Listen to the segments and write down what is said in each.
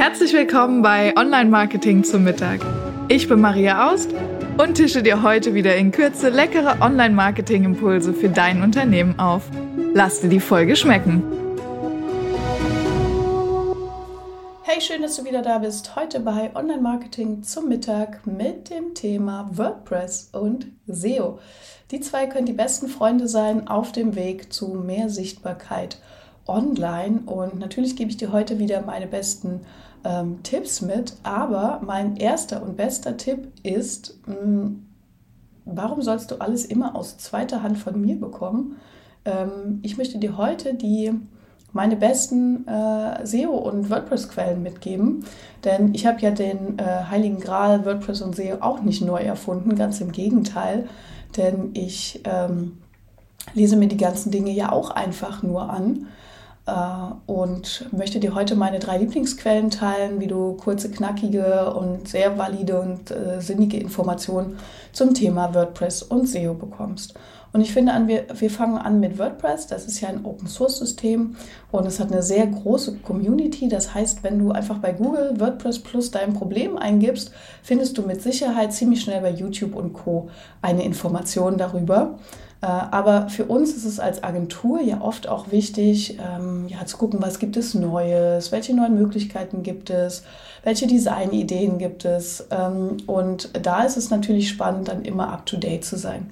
Herzlich willkommen bei Online Marketing zum Mittag. Ich bin Maria Aust und tische dir heute wieder in Kürze leckere Online Marketing Impulse für dein Unternehmen auf. Lass dir die Folge schmecken. Hey, schön, dass du wieder da bist. Heute bei Online Marketing zum Mittag mit dem Thema WordPress und SEO. Die zwei können die besten Freunde sein auf dem Weg zu mehr Sichtbarkeit online. Und natürlich gebe ich dir heute wieder meine besten ähm, Tipps mit. Aber mein erster und bester Tipp ist, mh, hm, warum sollst du alles immer aus zweiter Hand von mir bekommen? Ähm, ich möchte dir heute die meine besten äh, SEO- und WordPress-Quellen mitgeben. Denn ich habe ja den äh, Heiligen Gral WordPress und SEO auch nicht neu erfunden, ganz im Gegenteil. Denn ich ähm, lese mir die ganzen Dinge ja auch einfach nur an äh, und möchte dir heute meine drei Lieblingsquellen teilen, wie du kurze, knackige und sehr valide und äh, sinnige Informationen zum Thema WordPress und SEO bekommst. Und ich finde, an, wir, wir fangen an mit WordPress. Das ist ja ein Open-Source-System und es hat eine sehr große Community. Das heißt, wenn du einfach bei Google WordPress plus dein Problem eingibst, findest du mit Sicherheit ziemlich schnell bei YouTube und Co. eine Information darüber. Äh, aber für uns ist es als Agentur ja oft auch wichtig, ähm, ja, zu gucken, was gibt es Neues, welche neuen Möglichkeiten gibt es, welche Designideen gibt es. Ähm, und da ist es natürlich spannend, dann immer up-to-date zu sein.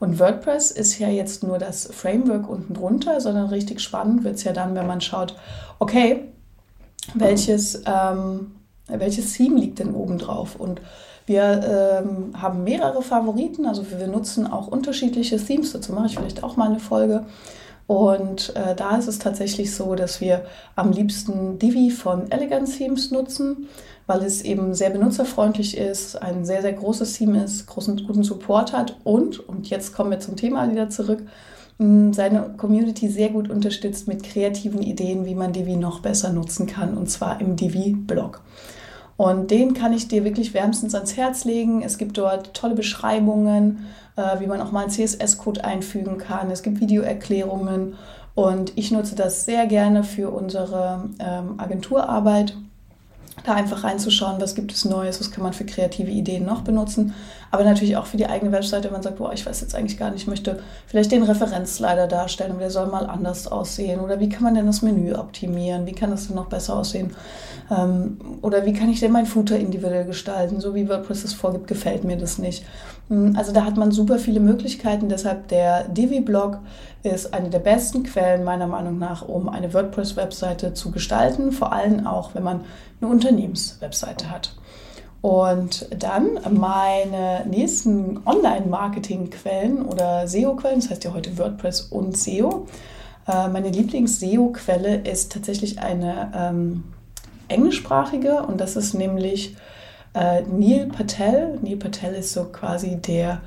Und WordPress ist ja jetzt nur das Framework unten drunter, sondern richtig spannend wird es ja dann, wenn man schaut, okay, welches, ähm, welches Theme liegt denn oben drauf? Und wir ähm, haben mehrere Favoriten, also wir nutzen auch unterschiedliche Themes. Dazu mache ich vielleicht auch mal eine Folge. Und äh, da ist es tatsächlich so, dass wir am liebsten Divi von Elegant Themes nutzen, weil es eben sehr benutzerfreundlich ist, ein sehr, sehr großes Theme ist, großen, guten Support hat und, und jetzt kommen wir zum Thema wieder zurück, seine Community sehr gut unterstützt mit kreativen Ideen, wie man Divi noch besser nutzen kann, und zwar im Divi-Blog. Und den kann ich dir wirklich wärmstens ans Herz legen. Es gibt dort tolle Beschreibungen, äh, wie man auch mal einen CSS-Code einfügen kann. Es gibt Videoerklärungen und ich nutze das sehr gerne für unsere ähm, Agenturarbeit da einfach reinzuschauen, was gibt es Neues, was kann man für kreative Ideen noch benutzen. Aber natürlich auch für die eigene Webseite, wenn man sagt, boah, ich weiß jetzt eigentlich gar nicht, ich möchte vielleicht den Referenzslider darstellen der soll mal anders aussehen. Oder wie kann man denn das Menü optimieren? Wie kann das denn noch besser aussehen? Ähm, oder wie kann ich denn mein Footer individuell gestalten? So wie WordPress es vorgibt, gefällt mir das nicht. Hm, also da hat man super viele Möglichkeiten. Deshalb der Divi-Blog ist eine der besten Quellen meiner Meinung nach, um eine WordPress-Webseite zu gestalten. Vor allem auch, wenn man eine Unternehmenswebseite hat. Und dann meine nächsten Online-Marketing-Quellen oder SEO-Quellen, das heißt ja heute WordPress und SEO. Äh, meine Lieblings-SEO-Quelle ist tatsächlich eine ähm, englischsprachige und das ist nämlich äh, Neil Patel. Neil Patel ist so quasi der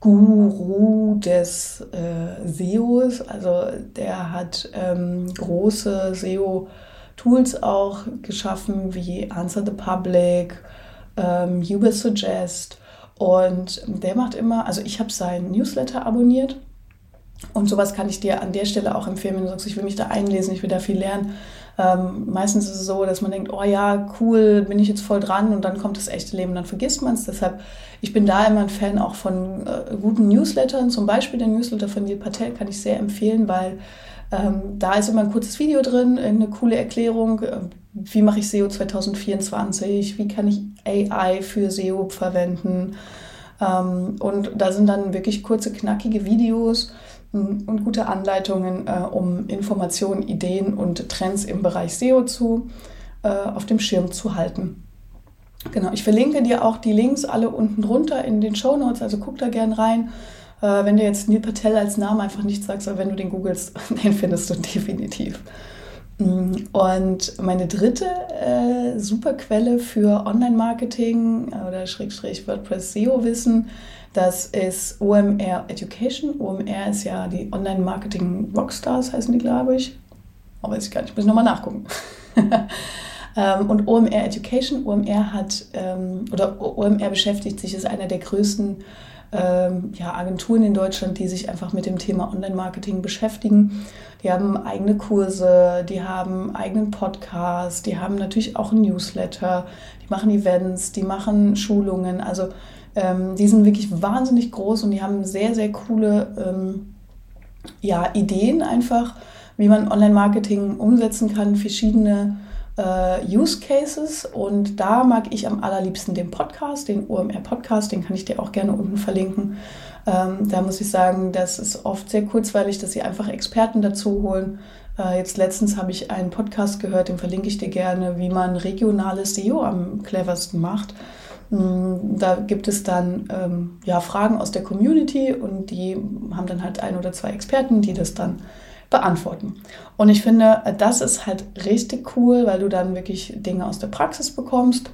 Guru des äh, SEOs. Also der hat ähm, große SEO-Tools auch geschaffen wie Answer the Public, ähm, Uber Suggest. Und der macht immer, also ich habe seinen Newsletter abonniert. Und sowas kann ich dir an der Stelle auch empfehlen, wenn du sagst, ich will mich da einlesen, ich will da viel lernen ähm, meistens ist es so, dass man denkt, oh ja, cool, bin ich jetzt voll dran und dann kommt das echte Leben, dann vergisst man es. Deshalb, ich bin da immer ein Fan auch von äh, guten Newslettern. Zum Beispiel den Newsletter von Neil Patel kann ich sehr empfehlen, weil ähm, da ist immer ein kurzes Video drin, eine coole Erklärung. Äh, wie mache ich SEO 2024? Wie kann ich AI für SEO verwenden? Ähm, und da sind dann wirklich kurze, knackige Videos und gute Anleitungen, äh, um Informationen, Ideen und Trends im Bereich SEO zu, äh, auf dem Schirm zu halten. Genau, ich verlinke dir auch die Links alle unten drunter in den Show Notes, also guck da gern rein. Äh, wenn du jetzt Neil Patel als Name einfach nicht sagst, aber wenn du den googelst, den findest du definitiv. Mm, und meine dritte äh, super Quelle für Online-Marketing äh, oder Schrägstrich WordPress SEO-Wissen das ist OMR Education. OMR ist ja die Online-Marketing Rockstars, heißen die, glaube ich. Aber weiß ich gar nicht, muss ich nochmal nachgucken. Ähm, und OMR Education, OMR hat, ähm, oder OMR beschäftigt sich, ist einer der größten ähm, Agenturen in Deutschland, die sich einfach mit dem Thema Online-Marketing beschäftigen. Die haben eigene Kurse, die haben eigenen Podcast, die haben natürlich auch ein Newsletter, die machen Events, die machen Schulungen. Also ähm, die sind wirklich wahnsinnig groß und die haben sehr, sehr coole ähm, ja, Ideen einfach, wie man Online-Marketing umsetzen kann, verschiedene äh, Use Cases. Und da mag ich am allerliebsten den Podcast, den OMR Podcast, den kann ich dir auch gerne unten verlinken. Ähm, da muss ich sagen, das ist oft sehr kurzweilig, dass sie einfach Experten dazu holen. Äh, jetzt letztens habe ich einen Podcast gehört, den verlinke ich dir gerne, wie man regionales SEO am cleversten macht. Mm, da gibt es dann ähm, ja, Fragen aus der Community und die haben dann halt ein oder zwei Experten, die das dann beantworten. Und ich finde, das ist halt richtig cool, weil du dann wirklich Dinge aus der Praxis bekommst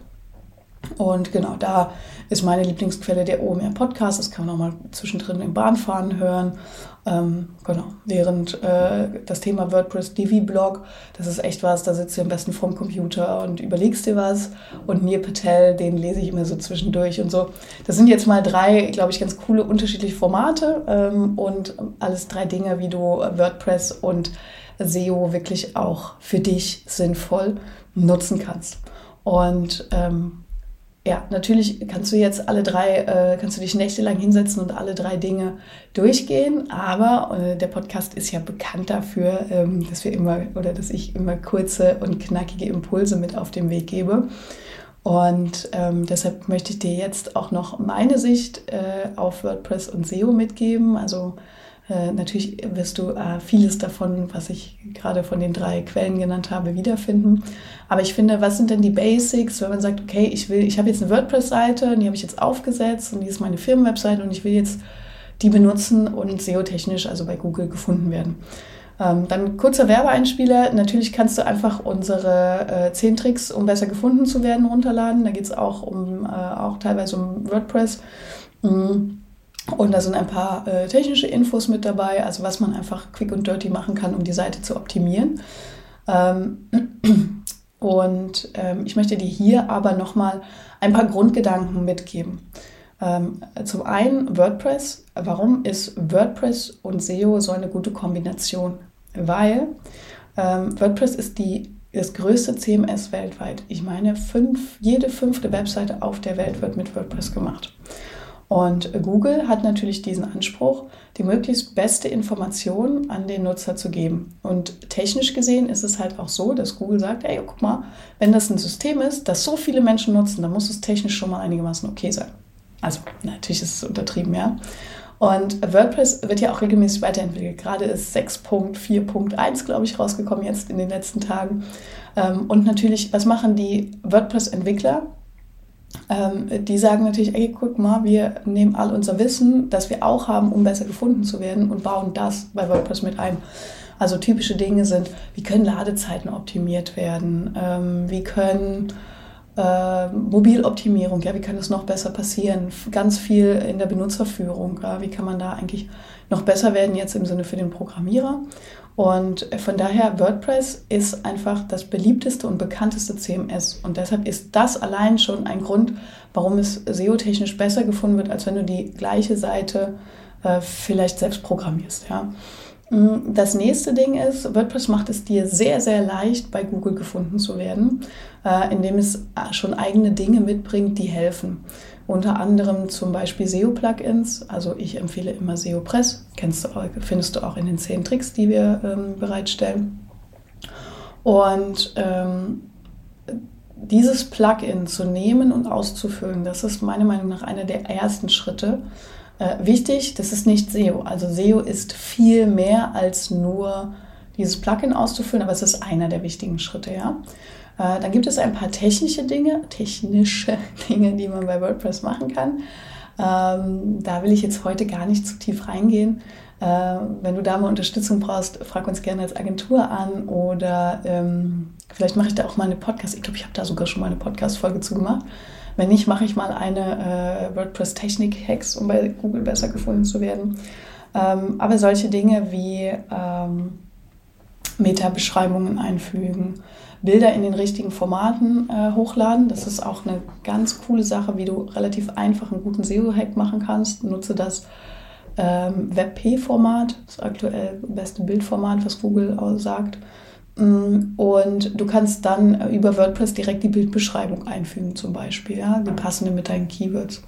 und genau, da ist meine Lieblingsquelle der OMR Podcast. Das kann man auch mal zwischendrin im Bahnfahren hören. Ähm, genau, während äh, das Thema WordPress Divi Blog, das ist echt was, da sitzt du am besten vorm Computer und überlegst dir was. Und Nir Patel, den lese ich immer so zwischendurch und so. Das sind jetzt mal drei, glaube ich, ganz coole unterschiedliche Formate ähm, und alles drei Dinge, wie du WordPress und SEO wirklich auch für dich sinnvoll nutzen kannst. Und ähm, ja, natürlich kannst du jetzt alle drei, äh, kannst du dich nächtelang hinsetzen und alle drei Dinge durchgehen, aber äh, der Podcast ist ja bekannt dafür, ähm, dass wir immer oder dass ich immer kurze und knackige Impulse mit auf den Weg gebe. Und ähm, deshalb möchte ich dir jetzt auch noch meine Sicht äh, auf WordPress und SEO mitgeben. Also äh, natürlich wirst du äh, vieles davon, was ich gerade von den drei Quellen genannt habe, wiederfinden. Aber ich finde, was sind denn die Basics, wenn man sagt, okay, ich will, ich habe jetzt eine WordPress-Seite, die habe ich jetzt aufgesetzt und die ist meine Firmenwebseite und ich will jetzt die benutzen und SEO-technisch, also bei Google, gefunden werden. Ähm, dann kurzer Werbeeinspieler. Natürlich kannst du einfach unsere äh, 10 Tricks, um besser gefunden zu werden, runterladen. Da geht es auch um äh, auch teilweise um WordPress. Mhm und da sind ein paar äh, technische Infos mit dabei, also was man einfach quick und dirty machen kann, um die Seite zu optimieren. Ähm, und ähm, ich möchte dir hier aber nochmal ein paar Grundgedanken mitgeben. Ähm, zum einen WordPress. Warum ist WordPress und SEO so eine gute Kombination? Weil ähm, WordPress ist die, das größte CMS weltweit. Ich meine, fünf, jede fünfte Webseite auf der Welt wird mit WordPress gemacht. Und Google hat natürlich diesen Anspruch, die möglichst beste Information an den Nutzer zu geben. Und technisch gesehen ist es halt auch so, dass Google sagt, ey, guck mal, wenn das ein System ist, das so viele Menschen nutzen, dann muss es technisch schon mal einigermaßen okay sein. Also natürlich ist es untertrieben, ja. Und WordPress wird ja auch regelmäßig weiterentwickelt. Gerade ist 6.4.1, glaube ich, rausgekommen jetzt in den letzten Tagen. Ähm, und natürlich, was machen die WordPress-Entwickler? Ähm, die sagen natürlich, ey, guck mal, wir nehmen all unser Wissen, das wir auch haben, um besser gefunden zu werden und bauen das bei WordPress mit ein. Also typische Dinge sind, wie können Ladezeiten optimiert werden, ähm, wie können äh, Mobiloptimierung, ja, wie kann das noch besser passieren? Ganz viel in der Benutzerführung, ja, wie kann man da eigentlich noch besser werden jetzt im Sinne für den Programmierer? Und von daher, WordPress ist einfach das beliebteste und bekannteste CMS. Und deshalb ist das allein schon ein Grund, warum es SEO-technisch besser gefunden wird, als wenn du die gleiche Seite äh, vielleicht selbst programmierst. Ja. Mm, das nächste Ding ist, WordPress macht es dir sehr, sehr leicht, bei Google gefunden zu werden, äh, indem es äh, schon eigene Dinge mitbringt, die helfen. Unter anderem zum Beispiel SEO-Plugins. Also ich empfehle immer SEO Press. Kennst du, findest du auch in den zehn Tricks, die wir ähm, bereitstellen. Und ähm, dieses Plugin zu nehmen und auszufüllen, das ist meiner Meinung nach einer der ersten Schritte. Äh, wichtig, das ist nicht SEO. Also SEO ist viel mehr als nur dieses Plugin auszufüllen, aber es ist einer der wichtigen Schritte, ja. Äh, dann gibt es ein paar technische Dinge, technische Dinge, die man bei WordPress machen kann. Ähm, da will ich jetzt heute gar nicht zu tief reingehen. Äh, wenn du da mal Unterstützung brauchst, frag uns gerne als Agentur an oder ähm, vielleicht mache ich da auch mal eine Podcast. Ich glaube, ich habe da sogar schon mal eine Podcast-Folge zu gemacht. Wenn nicht, mache ich mal eine äh, WordPress-Technik-Hacks, um bei Google besser gefunden zu werden. Ähm, aber solche Dinge wie ähm, Meta-Beschreibungen einfügen, Bilder in den richtigen Formaten äh, hochladen. Das ist auch eine ganz coole Sache, wie du relativ einfach einen guten SEO-Hack machen kannst. Nutze das ähm, WebP-Format, das aktuell beste Bildformat, was Google sagt. Mm, und du kannst dann über WordPress direkt die Bildbeschreibung einfügen, zum Beispiel, ja, die passende mit deinen Keywords.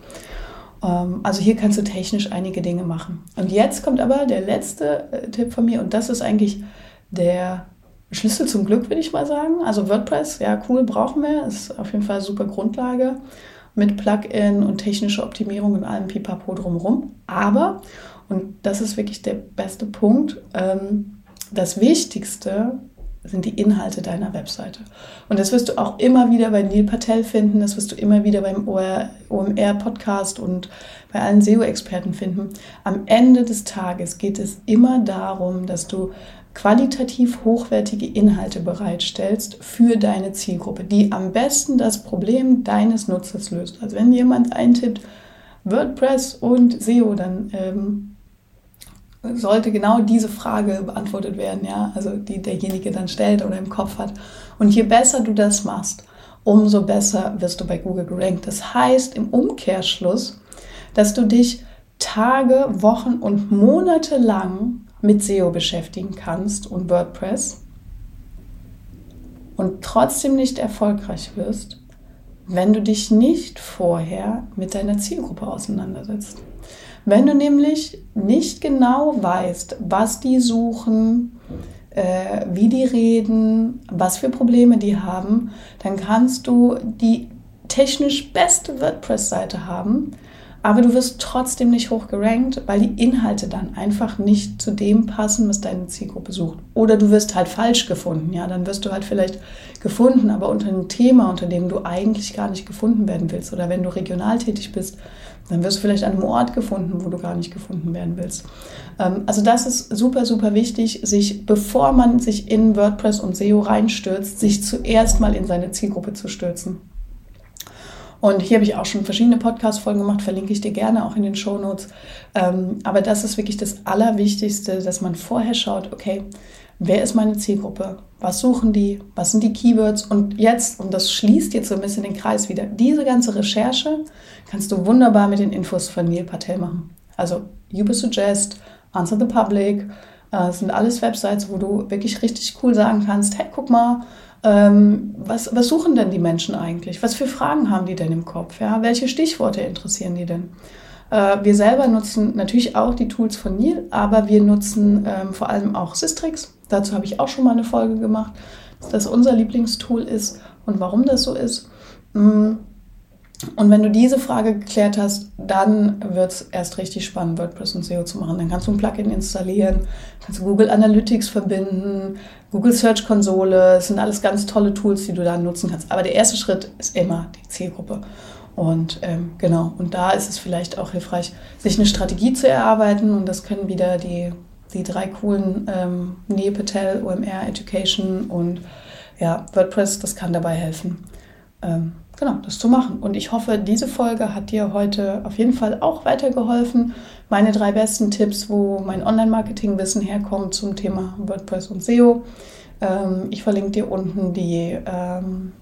Ähm, also hier kannst du technisch einige Dinge machen. Und jetzt kommt aber der letzte äh, Tipp von mir und das ist eigentlich der Schlüssel zum Glück, würde ich mal sagen. Also WordPress, ja cool, brauchen wir, ist auf jeden Fall super Grundlage mit Plugin und technischer Optimierung und allem Pipapo drumherum. Aber, und das ist wirklich der beste Punkt, ähm, das Wichtigste sind die Inhalte deiner Webseite. Und das wirst du auch immer wieder bei Neil Patel finden, das wirst du immer wieder beim OMR-Podcast und bei allen SEO-Experten finden. Am Ende des Tages geht es immer darum, dass du qualitativ hochwertige Inhalte bereitstellst für deine Zielgruppe, die am besten das Problem deines Nutzers löst. Also wenn jemand eintippt WordPress und SEO, dann ähm, sollte genau diese Frage beantwortet werden, ja, also die derjenige dann stellt oder im Kopf hat. Und je besser du das machst, umso besser wirst du bei Google gerankt. Das heißt im Umkehrschluss, dass du dich Tage, Wochen und Monate lang mit SEO beschäftigen kannst und WordPress und trotzdem nicht erfolgreich wirst, wenn du dich nicht vorher mit deiner Zielgruppe auseinandersetzt. Wenn du nämlich nicht genau weißt, was die suchen, äh, wie die reden, was für Probleme die haben, dann kannst du die technisch beste WordPress-Seite haben, aber du wirst trotzdem nicht hoch gerankt, weil die Inhalte dann einfach nicht zu dem passen, was deine Zielgruppe sucht. Oder du wirst halt falsch gefunden, ja, dann wirst du halt vielleicht gefunden, aber unter einem Thema, unter dem du eigentlich gar nicht gefunden werden willst. Oder wenn du regional tätig bist, dann wirst du vielleicht an einem Ort gefunden, wo du gar nicht gefunden werden willst. Ähm, also das ist super, super wichtig, sich, bevor man sich in WordPress und SEO reinstürzt, sich zuerst mal in seine Zielgruppe zu stürzen. Und hier habe ich auch schon verschiedene Podcast-Folgen gemacht, verlinke ich dir gerne auch in den Show Notes. Ähm, aber das ist wirklich das Allerwichtigste, dass man vorher schaut, okay, wer ist meine Zielgruppe? Was suchen die? Was sind die Keywords? Und jetzt, und das schließt jetzt so ein bisschen den Kreis wieder, diese ganze Recherche kannst du wunderbar mit den Infos von Neil Patel machen. Also Ubersuggest, Answer the Public, äh, sind alles Websites, wo du wirklich richtig cool sagen kannst, hey, guck mal, ähm, was, was suchen denn die Menschen eigentlich? Was für Fragen haben die denn im Kopf? Ja? Welche Stichworte interessieren die denn? Äh, wir selber nutzen natürlich auch die Tools von Neil, aber wir nutzen ähm, vor allem auch Systrix. Dazu habe ich auch schon mal eine Folge gemacht, dass das unser Lieblingstool ist und warum das so ist. Mm. Und wenn du diese Frage geklärt hast, dann wird es erst richtig spannend, WordPress und SEO zu machen. Dann kannst du ein Plugin installieren, kannst du Google Analytics verbinden, Google Search Konsole. Das sind alles ganz tolle Tools, die du da nutzen kannst. Aber der erste Schritt ist immer die Zielgruppe. Und ähm, genau, und da ist es vielleicht auch hilfreich, sich eine Strategie zu erarbeiten. Und das können wieder die, die drei coolen ähm, Neopatel, OMR, Education und ja, WordPress, das kann dabei helfen. Ähm, genau, das zu machen. Und ich hoffe, diese Folge hat dir heute auf jeden Fall auch weitergeholfen. Meine drei besten Tipps, wo mein Online-Marketing-Wissen herkommt zum Thema WordPress und SEO. Ähm, ich verlinke dir unten die, ähm,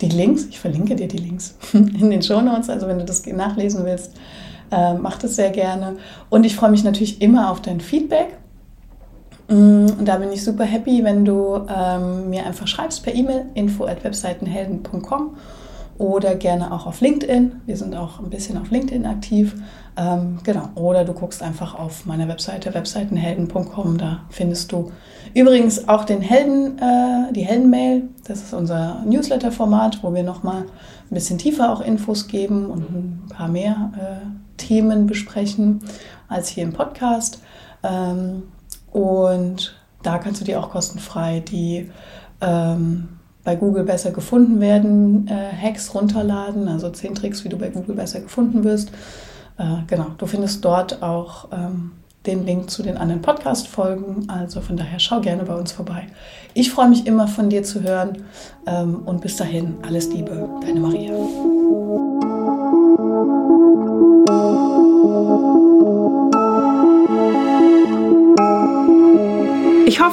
die Links. Ich verlinke dir die Links in den Show Notes. Also wenn du das nachlesen willst, äh, mach das sehr gerne. Und ich freue mich natürlich immer auf dein Feedback. Mm, und da bin ich super happy, wenn du ähm, mir einfach schreibst per E-Mail info at webseitenhelden.com oder gerne auch auf LinkedIn. Wir sind auch ein bisschen auf LinkedIn aktiv. Ähm, genau. Oder du guckst einfach auf meiner Webseite webseitenhelden.com. Da findest du übrigens auch den Helden, äh, die Heldenmail. Das ist unser Newsletter-Format, wo wir nochmal ein bisschen tiefer auch Infos geben und ein paar mehr äh, Themen besprechen als hier im Podcast. Ähm, und da kannst du dir auch kostenfrei die ähm, bei Google besser gefunden werden äh, Hacks runterladen, also 10 Tricks, wie du bei Google besser gefunden wirst. Äh, genau, du findest dort auch ähm, den Link zu den anderen Podcast-Folgen. Also von daher schau gerne bei uns vorbei. Ich freue mich immer von dir zu hören ähm, und bis dahin alles Liebe, deine Maria.